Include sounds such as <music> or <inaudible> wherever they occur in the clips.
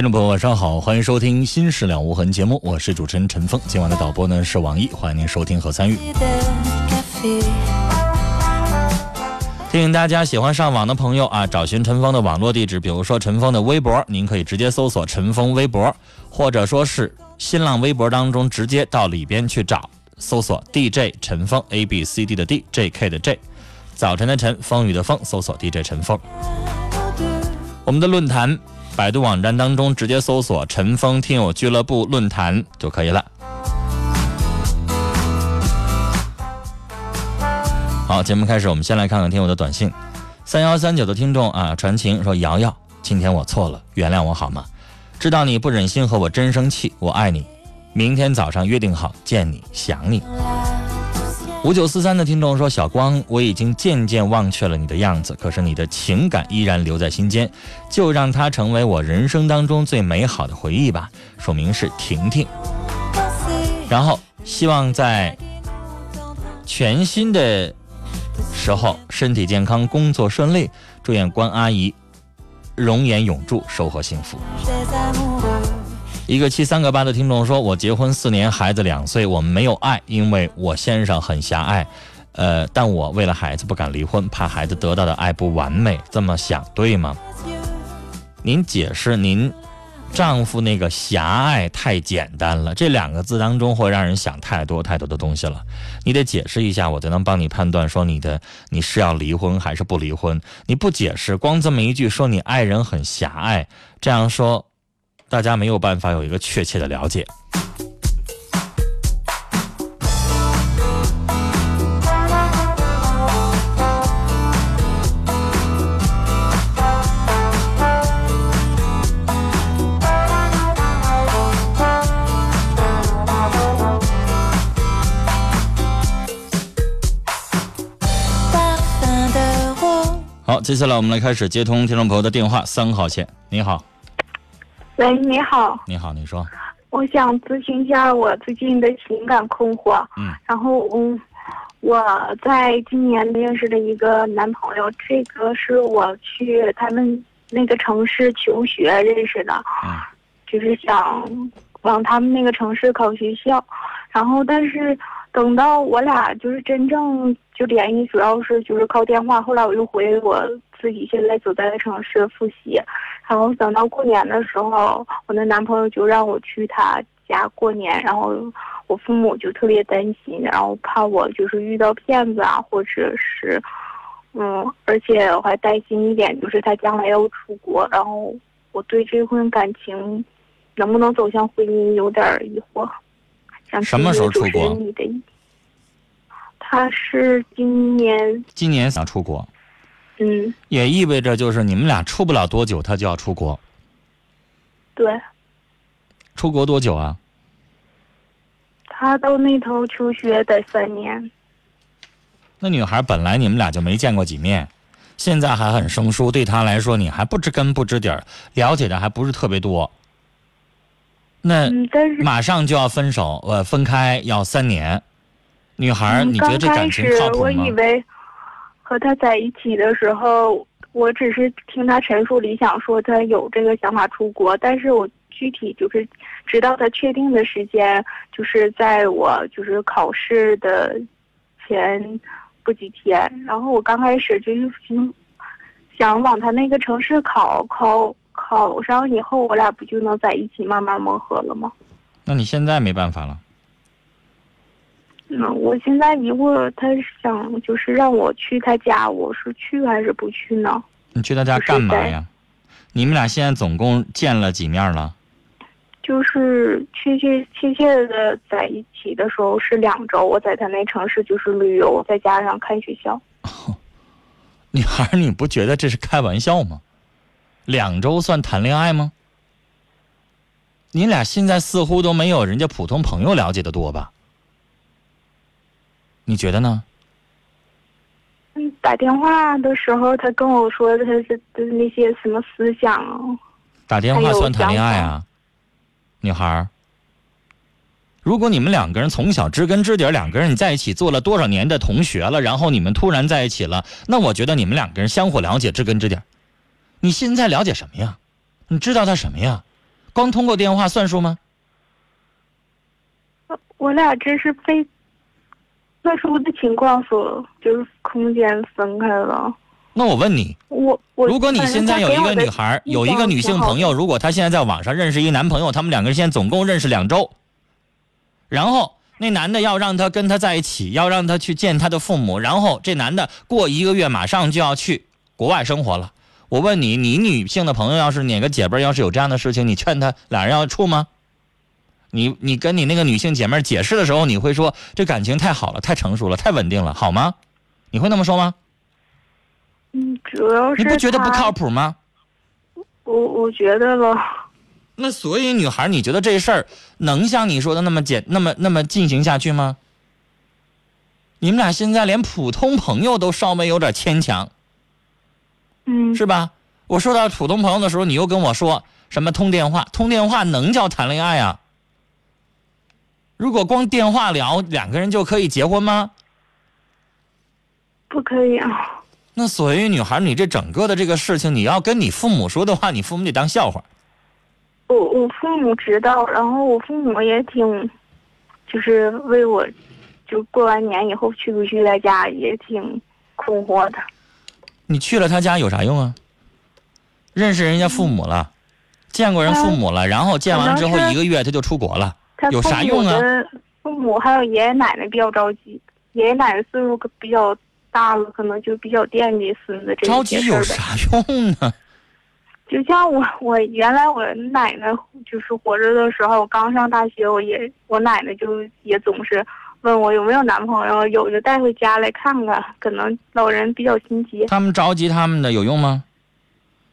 听众朋友，晚上好，欢迎收听《心事了无痕》节目，我是主持人陈峰。今晚的导播呢是网易，欢迎您收听和参与。提醒大家，喜欢上网的朋友啊，找寻陈峰的网络地址，比如说陈峰的微博，您可以直接搜索陈峰微博，或者说是新浪微博当中直接到里边去找，搜索 DJ 陈峰 A B C D 的 D J K 的 J，早晨的晨，风雨的风，搜索 DJ 陈峰。我们的论坛。百度网站当中直接搜索“陈峰听友俱乐部论坛”就可以了。好，节目开始，我们先来看看听友的短信。三幺三九的听众啊，传情说：“瑶瑶，今天我错了，原谅我好吗？知道你不忍心和我真生气，我爱你。明天早上约定好见你，想你。”五九四三的听众说：“小光，我已经渐渐忘却了你的样子，可是你的情感依然留在心间，就让它成为我人生当中最美好的回忆吧。”署名是婷婷。然后希望在全新的时候身体健康，工作顺利，祝愿关阿姨容颜永驻，收获幸福。一个七三个八的听众说：“我结婚四年，孩子两岁，我们没有爱，因为我先生很狭隘，呃，但我为了孩子不敢离婚，怕孩子得到的爱不完美，这么想对吗？您解释，您丈夫那个狭隘太简单了，这两个字当中会让人想太多太多的东西了，你得解释一下，我才能帮你判断说你的你是要离婚还是不离婚。你不解释，光这么一句说你爱人很狭隘，这样说。”大家没有办法有一个确切的了解。好，接下来我们来开始接通听众朋友的电话，三号线，你好。喂，你好。你好，你说。我想咨询一下我最近的情感困惑。嗯。然后，嗯，我在今年认识了一个男朋友，这个是我去他们那个城市求学认识的。嗯。就是想往他们那个城市考学校，然后但是等到我俩就是真正就联系，主要是就是靠电话。后来我又回我自己现在所在的城市复习。然后等到过年的时候，我的男朋友就让我去他家过年，然后我父母就特别担心，然后怕我就是遇到骗子啊，或者是，嗯，而且我还担心一点就是他将来要出国，然后我对这份感情能不能走向婚姻有点疑惑。什么时候出国？他是今年。今年想出国。嗯，也意味着就是你们俩处不了多久，他就要出国。对。出国多久啊？他到那头求学得三年。那女孩本来你们俩就没见过几面，现在还很生疏，对他来说你还不知根不知底儿，了解的还不是特别多。那马上就要分手，呃，分开要三年。女孩，你觉得这感情靠谱吗？我以为。和他在一起的时候，我只是听他陈述理想，说他有这个想法出国，但是我具体就是知道他确定的时间，就是在我就是考试的前不几天。然后我刚开始就是想想往他那个城市考，考考上以后，我俩不就能在一起慢慢磨合了吗？那你现在没办法了。嗯，我现在疑惑，他想就是让我去他家，我是去还是不去呢？你去他家干嘛呀？你们俩现在总共见了几面了？就是确切确切的在一起的时候是两周，我在他那城市就是旅游，再加上看学校。女孩，你不觉得这是开玩笑吗？两周算谈恋爱吗？你俩现在似乎都没有人家普通朋友了解的多吧？你觉得呢？嗯，打电话的时候，他跟我说他是的那些什么思想。打电话算谈恋爱啊，女孩儿。如果你们两个人从小知根知底，两个人在一起做了多少年的同学了，然后你们突然在一起了，那我觉得你们两个人相互了解，知根知底。你现在了解什么呀？你知道他什么呀？光通过电话算数吗？我俩这是非特殊的情况所就是空间分开了。那我问你，我我如果你现在有一个女孩，有一个女性朋友，如果她现在在网上认识一个男朋友，他们两个人现在总共认识两周，然后那男的要让她跟他在一起，要让她去见他的父母，然后这男的过一个月马上就要去国外生活了。我问你，你女性的朋友要是哪个姐妹要是有这样的事情，你劝她俩人要处吗？你你跟你那个女性姐妹解释的时候，你会说这感情太好了，太成熟了，太稳定了，好吗？你会那么说吗？嗯，主要是你不觉得不靠谱吗？我我觉得了。<laughs> 那所以女孩，你觉得这事儿能像你说的那么简那么那么进行下去吗？你们俩现在连普通朋友都稍微有点牵强，嗯，是吧？我说到普通朋友的时候，你又跟我说什么通电话？通电话能叫谈恋爱啊？如果光电话聊，两个人就可以结婚吗？不可以啊。那所以女孩，你这整个的这个事情，你要跟你父母说的话，你父母得当笑话。我我父母知道，然后我父母也挺，就是为我，就过完年以后去不去他家也挺困惑的。你去了他家有啥用啊？认识人家父母了，见过人父母了，然后见完之后一个月他就出国了，有啥用啊？父母还有爷爷奶奶比较着急，爷爷奶奶岁数比较大了，可能就比较惦记孙子这着急有啥用呢？就像我，我原来我奶奶就是活着的时候，我刚上大学，我也我奶奶就也总是问我有没有男朋友，有就带回家来看看。可能老人比较心急。他们着急他们的有用吗？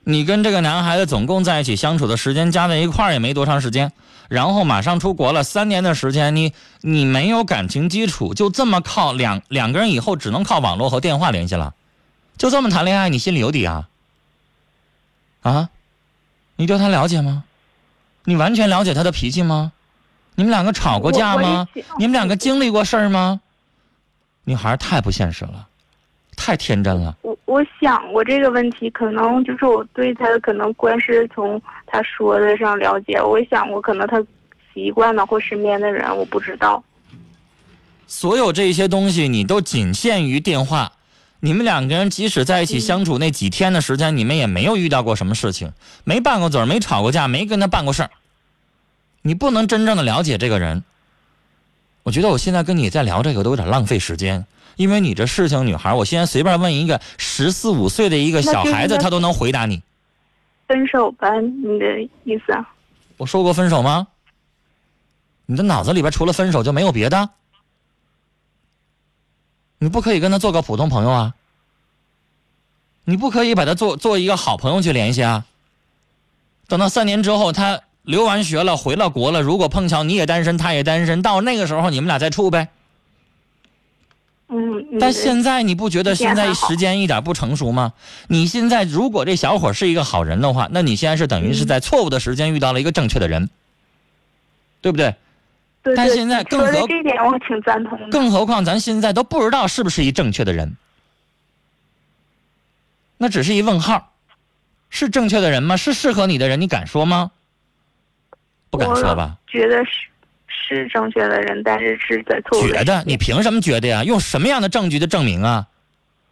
你跟这个男孩子总共在一起相处的时间加在一块儿也没多长时间，然后马上出国了，三年的时间，你你没有感情基础，就这么靠两两个人以后只能靠网络和电话联系了，就这么谈恋爱，你心里有底啊？啊，你对他了解吗？你完全了解他的脾气吗？你们两个吵过架吗？你们两个经历过事儿吗？女孩太不现实了，太天真了。我我想过这个问题，可能就是我对他可能观是从他说的上了解。我想过，可能他习惯了或身边的人，我不知道。所有这些东西，你都仅限于电话。你们两个人即使在一起相处那几天的时间，你们也没有遇到过什么事情，没拌过嘴没吵过架，没跟他办过事儿。你不能真正的了解这个人。我觉得我现在跟你在聊这个都有点浪费时间，因为你这事情，女孩，我现在随便问一个十四五岁的一个小孩子，他都能回答你。分手吧，你的意思啊？我说过分手吗？你的脑子里边除了分手就没有别的？你不可以跟他做个普通朋友啊？你不可以把他做做一个好朋友去联系啊？等到三年之后，他留完学了，回了国了，如果碰巧你也单身，他也单身，到那个时候你们俩再处呗。嗯。但现在你不觉得现在时间一点不成熟吗？你现在如果这小伙是一个好人的话，那你现在是等于是在错误的时间遇到了一个正确的人，对不对？但现在更何这点我挺赞同的。更何况咱现在都不知道是不是一正确的人。那只是一问号，是正确的人吗？是适合你的人？你敢说吗？不敢说吧？觉得是是正确的人，但是是在错误的觉得？你凭什么觉得呀？用什么样的证据的证明啊？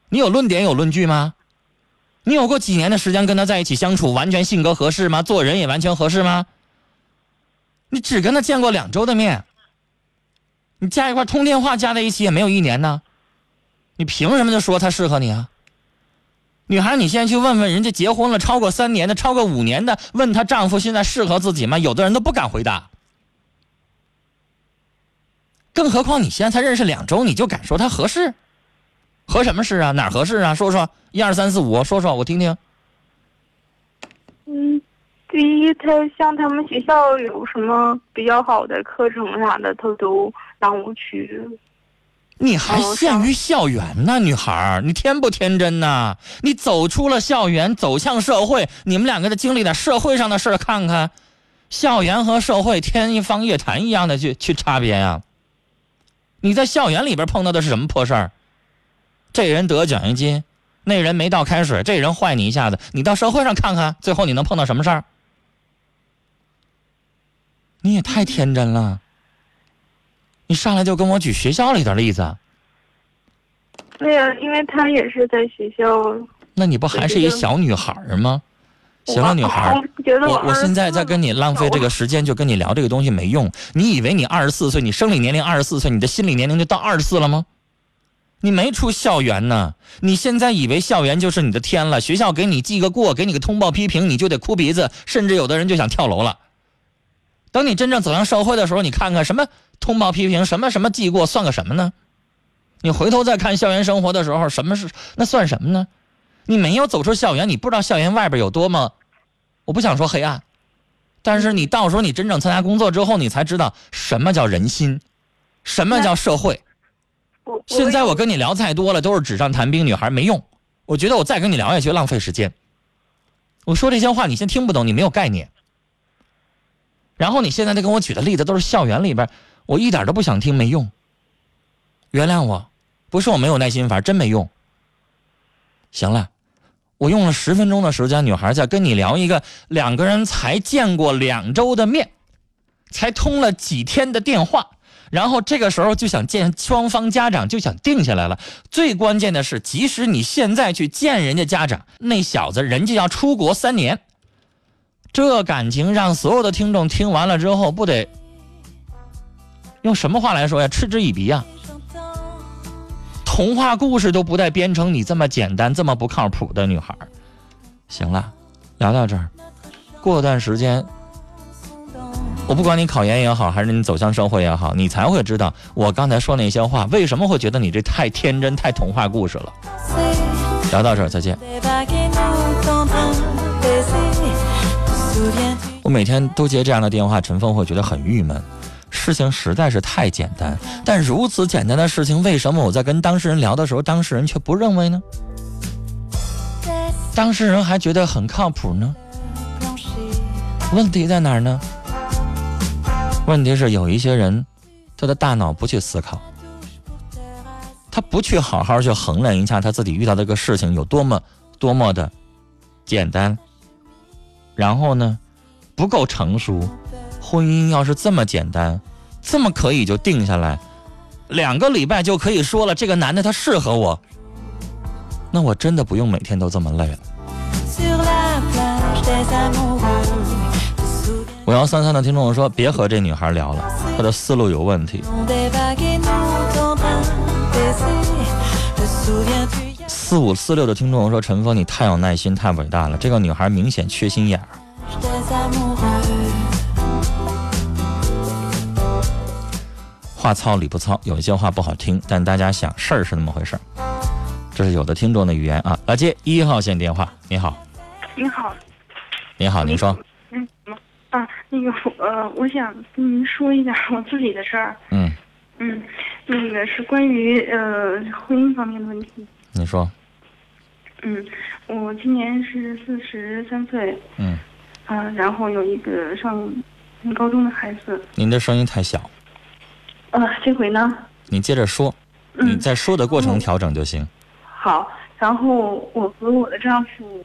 你有论点有论据吗？你有过几年的时间跟他在一起相处，完全性格合适吗？做人也完全合适吗？你只跟他见过两周的面，你加一块通电话加在一起也没有一年呢，你凭什么就说他适合你啊？女孩，你现在去问问人家结婚了超过三年的、超过五年的，问她丈夫现在适合自己吗？有的人都不敢回答。更何况你现在才认识两周，你就敢说他合适？合什么适啊？哪合适啊？说说，一二三四五，说说我听听。嗯，第一，他像他们学校有什么比较好的课程啥的，他都让我去。你还限于校园呢，女孩儿，你天不天真呐？你走出了校园，走向社会，你们两个的经历点社会上的事儿看看，校园和社会天一方夜谭一样的去去差别呀。你在校园里边碰到的是什么破事儿？这人得奖学金，那人没倒开水，这人坏你一下子，你到社会上看看，最后你能碰到什么事儿？你也太天真了。你上来就跟我举学校里的例子，对呀，因为他也是在学校。那你不还是一小女孩吗？行了，女孩，我我现在在跟你浪费这个时间，就跟你聊这个东西没用。你以为你二十四岁，你生理年龄二十四岁，你的心理年龄就到二十四了吗？你没出校园呢，你现在以为校园就是你的天了？学校给你记个过，给你个通报批评，你就得哭鼻子，甚至有的人就想跳楼了。等你真正走向社会的时候，你看看什么通报批评，什么什么记过，算个什么呢？你回头再看校园生活的时候，什么是那算什么呢？你没有走出校园，你不知道校园外边有多么，我不想说黑暗，但是你到时候你真正参加工作之后，你才知道什么叫人心，什么叫社会。现在我跟你聊太多了，都是纸上谈兵，女孩没用。我觉得我再跟你聊下去浪费时间。我说这些话你先听不懂，你没有概念。然后你现在在跟我举的例子都是校园里边，我一点都不想听，没用。原谅我，不是我没有耐心，反正真没用。行了，我用了十分钟的时间，女孩在跟你聊一个两个人才见过两周的面，才通了几天的电话，然后这个时候就想见双方家长，就想定下来了。最关键的是，即使你现在去见人家家长，那小子人家要出国三年。这感情让所有的听众听完了之后，不得用什么话来说呀？嗤之以鼻呀！童话故事都不带编成你这么简单、这么不靠谱的女孩。行了，聊到这儿，过段时间，我不管你考研也好，还是你走向社会也好，你才会知道我刚才说那些话为什么会觉得你这太天真、太童话故事了。聊到这儿，再见。我每天都接这样的电话，陈峰会觉得很郁闷。事情实在是太简单，但如此简单的事情，为什么我在跟当事人聊的时候，当事人却不认为呢？当事人还觉得很靠谱呢？问题在哪儿呢？问题是有一些人，他的大脑不去思考，他不去好好去衡量一下他自己遇到这个事情有多么多么的简单。然后呢，不够成熟。婚姻要是这么简单，这么可以就定下来，两个礼拜就可以说了，这个男的他适合我，那我真的不用每天都这么累了。五幺三三的听众说，别和这女孩聊了，她的思路有问题。四五四六的听众说：“陈峰，你太有耐心，太伟大了。这个女孩明显缺心眼儿。话糙理不糙，有一些话不好听，但大家想事儿是那么回事儿。这是有的听众的语言啊。来接一号线电话，你好。你好。你好，您说。嗯啊，那个呃，我想跟您说一下我自己的事儿。嗯。嗯，那个是关于呃婚姻方面的问题。你说。嗯，我今年是四十三岁。嗯。啊，然后有一个上高中的孩子。您的声音太小。呃，这回呢？你接着说，你在说的过程调整就行。好，然后我和我的丈夫，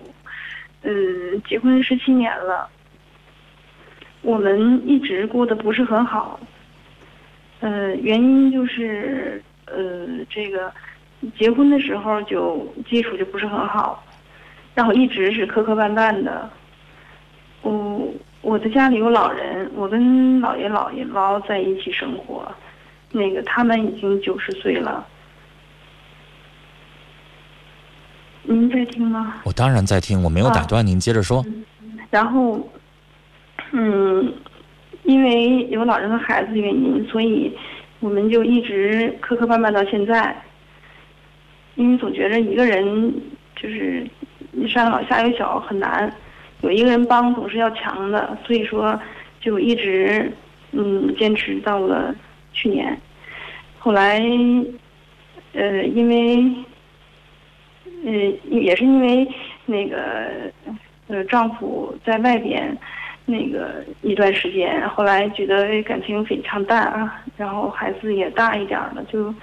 嗯，结婚十七年了，我们一直过得不是很好。呃，原因就是呃，这个结婚的时候就基础就不是很好，然后一直是磕磕绊绊的。我我的家里有老人，我跟姥爷姥爷姥在一起生活，那个他们已经九十岁了。您在听吗？我当然在听，我没有打断您，接着说。然后，嗯，因为有老人和孩子的原因，所以我们就一直磕磕绊绊到现在。因为总觉着一个人就是上有老下有小很难，有一个人帮总是要强的，所以说就一直嗯坚持到了去年。后来，呃，因为。嗯，也是因为那个呃，丈夫在外边那个一段时间，后来觉得感情非常淡啊，然后孩子也大一点了，就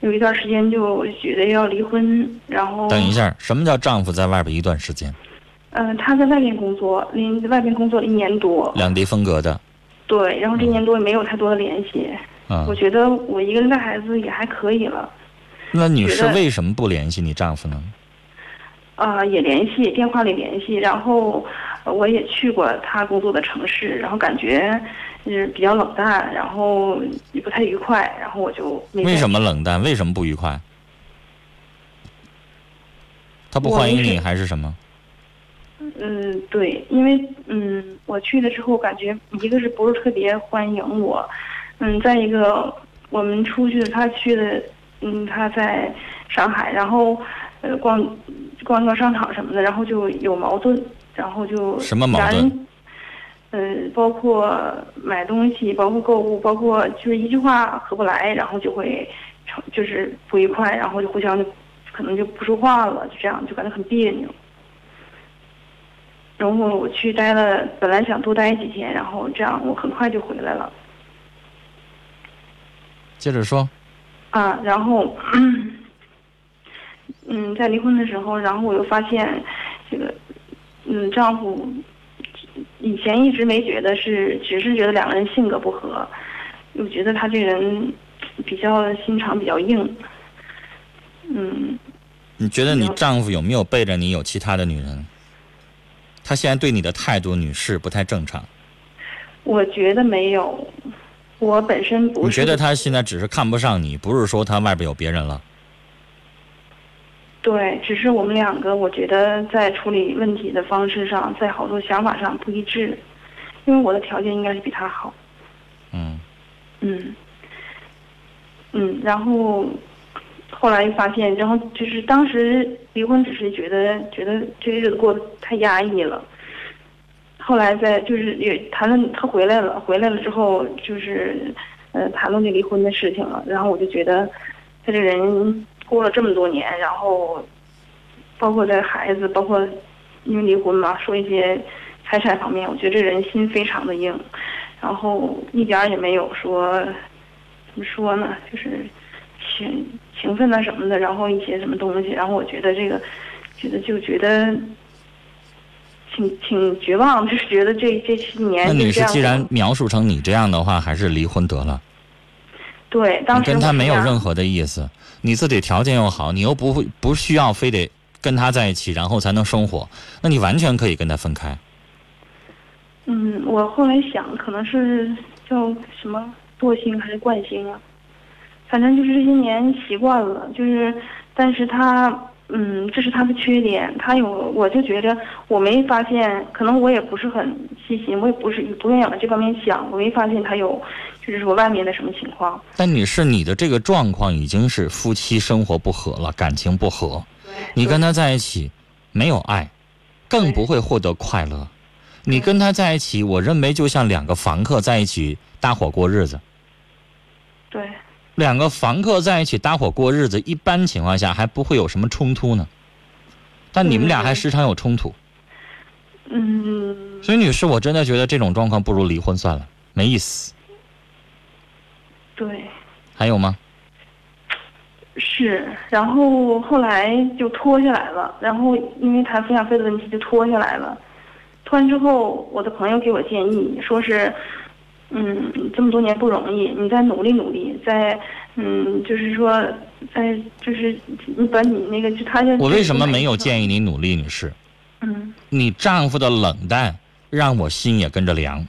有一段时间就觉得要离婚，然后等一下，什么叫丈夫在外边一段时间？嗯，他在外面工作，离外边工作了一年多，两地分隔的。对，然后这一年多也没有太多的联系。嗯，我觉得我一个人带孩子也还可以了。那女士为什么不联系你丈夫呢？啊，也联系，电话里联系，然后我也去过他工作的城市，然后感觉是比较冷淡，然后也不太愉快，然后我就为什么冷淡？为什么不愉快？他不欢迎你还是什么？嗯，对，因为嗯，我去了之后，感觉一个是不是特别欢迎我，嗯，再一个我们出去，他去的。嗯，他在上海，然后呃逛逛逛商场什么的，然后就有矛盾，然后就什么矛盾？嗯，包括买东西，包括购物，包括就是一句话合不来，然后就会成就是不愉快，然后就互相就可能就不说话了，就这样就感觉很别扭。然后我去待了，本来想多待几天，然后这样我很快就回来了。接着说。啊，然后，嗯，在离婚的时候，然后我又发现，这个，嗯，丈夫以前一直没觉得是，只是觉得两个人性格不合，又觉得他这人比较心肠比较硬，嗯。你觉得你丈夫有没有背着你有其他的女人？他现在对你的态度，女士不太正常。我觉得没有。我本身不是。你觉得他现在只是看不上你，不是说他外边有别人了？对，只是我们两个，我觉得在处理问题的方式上，在好多想法上不一致。因为我的条件应该是比他好。嗯。嗯。嗯，然后后来发现，然后就是当时离婚，只是觉得觉得这日子过得太压抑了。后来在就是也谈论他回来了，回来了之后就是，呃，谈论这离婚的事情了。然后我就觉得，他这人过了这么多年，然后，包括在孩子，包括因为离婚嘛，说一些财产方面，我觉得这人心非常的硬，然后一点也没有说，怎么说呢，就是情情分啊什么的，然后一些什么东西，然后我觉得这个，觉得就觉得。挺挺绝望，<laughs> 就是觉得这这些年。那女士，既然描述成你这样的话，还是离婚得了。对，当时跟他没有任何的意思。你自己条件又好，你又不会不需要非得跟他在一起，然后才能生活，那你完全可以跟他分开。嗯，我后来想，可能是叫什么惰性还是惯性啊？反正就是这些年习惯了，就是，但是他。嗯，这是他的缺点。他有，我就觉着我没发现，可能我也不是很细心，我也不是不愿意往这方面想，我没发现他有，就是说外面的什么情况。但你是你的这个状况已经是夫妻生活不和了，感情不和，你跟他在一起没有爱，更不会获得快乐。你跟他在一起，我认为就像两个房客在一起搭伙过日子。对。两个房客在一起搭伙过日子，一般情况下还不会有什么冲突呢。但你们俩还时常有冲突。嗯。所以，女士，我真的觉得这种状况不如离婚算了，没意思。对。还有吗？是，然后后来就拖下来了，然后因为谈抚养费的问题就拖下来了。拖完之后，我的朋友给我建议，说是，嗯，这么多年不容易，你再努力努力，再，嗯，就是说，再就是你把你那个就他就我为什么没有建议你努力，女士？嗯你丈夫的冷淡让我心也跟着凉。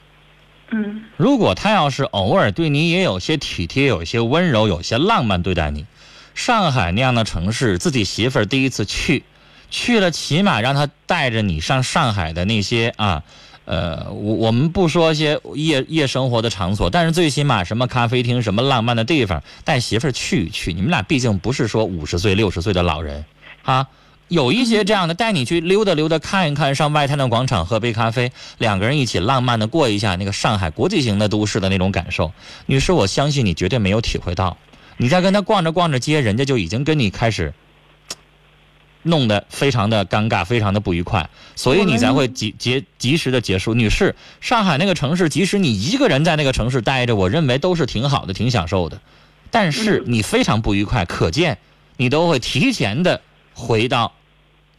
嗯如果他要是偶尔对你也有些体贴，有些温柔，有些浪漫对待你，上海那样的城市，自己媳妇儿第一次去，去了起码让他带着你上上海的那些啊，呃，我我们不说些夜夜生活的场所，但是最起码什么咖啡厅、什么浪漫的地方，带媳妇儿去一去。你们俩毕竟不是说五十岁、六十岁的老人，啊。有一些这样的，带你去溜达溜达，看一看，上外滩的广场喝杯咖啡，两个人一起浪漫的过一下那个上海国际型的都市的那种感受。女士，我相信你绝对没有体会到，你在跟他逛着逛着街，人家就已经跟你开始弄得非常的尴尬，非常的不愉快，所以你才会及及及时的结束。女士，上海那个城市，即使你一个人在那个城市待着，我认为都是挺好的，挺享受的。但是你非常不愉快，可见你都会提前的回到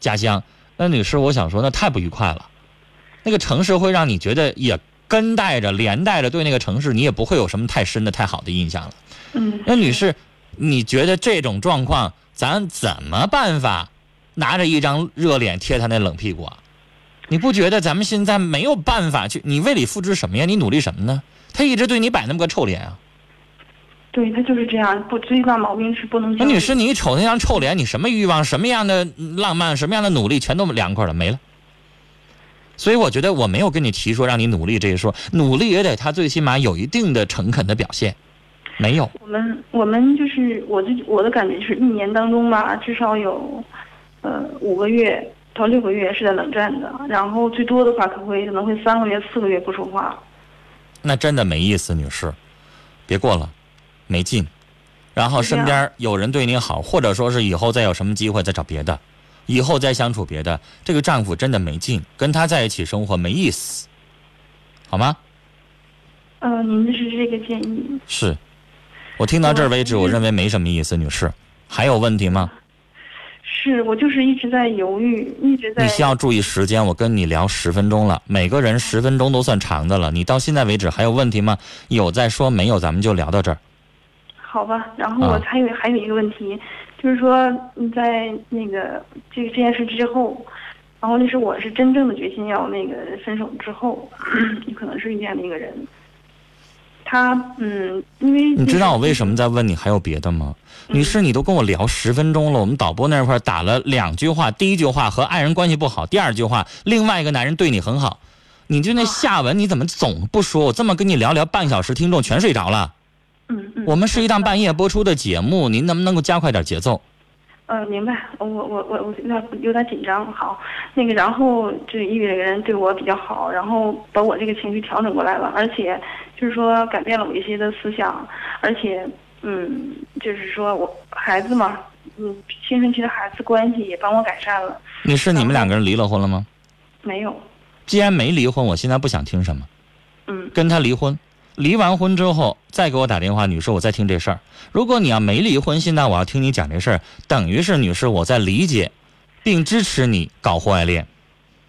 家乡。那女士，我想说，那太不愉快了。那个城市会让你觉得也跟带着、连带着对那个城市，你也不会有什么太深的、太好的印象了。嗯那女士，你觉得这种状况，咱怎么办法拿着一张热脸贴他那冷屁股啊？你不觉得咱们现在没有办法去？你为你付出什么呀？你努力什么呢？他一直对你摆那么个臭脸啊！对他就是这样，不最大毛病是不能。那女士，你一瞅那张臭脸，你什么欲望、什么样的浪漫、什么样的努力，全都凉快了，没了。所以我觉得我没有跟你提说让你努力这一说，努力也得他最起码有一定的诚恳的表现，没有。我们我们就是我自己我的感觉就是一年当中吧，至少有，呃五个月到六个月是在冷战的，然后最多的话可会可能会三个月四个月不说话。那真的没意思，女士，别过了，没劲。然后身边有人对你好，或者说是以后再有什么机会再找别的，以后再相处别的，这个丈夫真的没劲，跟他在一起生活没意思，好吗？呃，您的是这个建议。是，我听到这儿为止，我我认为没什么意思，女士。还有问题吗？是我就是一直在犹豫，一直在。你需要注意时间，我跟你聊十分钟了，每个人十分钟都算长的了。你到现在为止还有问题吗？有再说，没有咱们就聊到这儿。好吧，然后我啊还有、还有一个问题，就是说你在那个这个这件事之后，然后那是我是真正的决心要那个分手之后，你 <clears throat> 可能是遇见了一个人，他嗯，因为你知道我为什么在问你还有别的吗？女士，你都跟我聊十分钟了，我们导播那块打了两句话，第一句话和爱人关系不好，第二句话另外一个男人对你很好，你就那下文你怎么总不说？我这么跟你聊聊半小时，听众全睡着了。嗯嗯，我们是一档半夜播出的节目，您能不能够加快点节奏？呃，明白，我我我我有点有点紧张。好，那个，然后这遇这个人对我比较好，然后把我这个情绪调整过来了，而且就是说改变了我一些的思想，而且嗯，就是说我孩子嘛，嗯，青春期的孩子关系也帮我改善了。你是，你们两个人离了婚了吗？没有，既然没离婚，我现在不想听什么，嗯跟他离婚。离完婚之后再给我打电话，女士，我在听这事儿。如果你要没离婚，现在我要听你讲这事儿，等于是女士我在理解，并支持你搞婚外恋，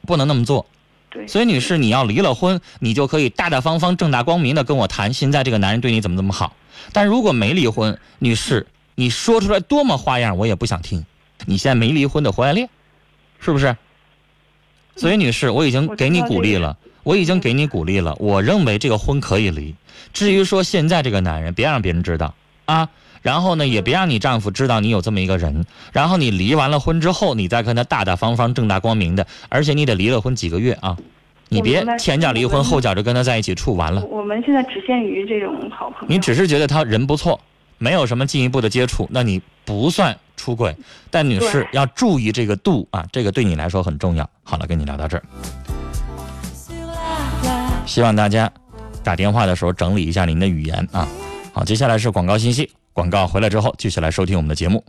不能那么做。对，所以，女士，你要离了婚，你就可以大大方方、正大光明的跟我谈，现在这个男人对你怎么怎么好。但如果没离婚，女士，你说出来多么花样，我也不想听。你现在没离婚的婚外恋，是不是？所以，女士，我已经给你鼓励了，我已经给你鼓励了。我认为这个婚可以离。至于说现在这个男人，别让别人知道啊。然后呢，也别让你丈夫知道你有这么一个人。然后你离完了婚之后，你再跟他大大方方、正大光明的，而且你得离了婚几个月啊。你别前脚离婚，后脚就跟他在一起处完了。我我们现在只限于这种好朋友。你只是觉得他人不错，没有什么进一步的接触，那你不算出轨。但女士要注意这个度啊，这个对你来说很重要。好了，跟你聊到这儿，希望大家打电话的时候整理一下您的语言啊。好，接下来是广告信息，广告回来之后继续来收听我们的节目。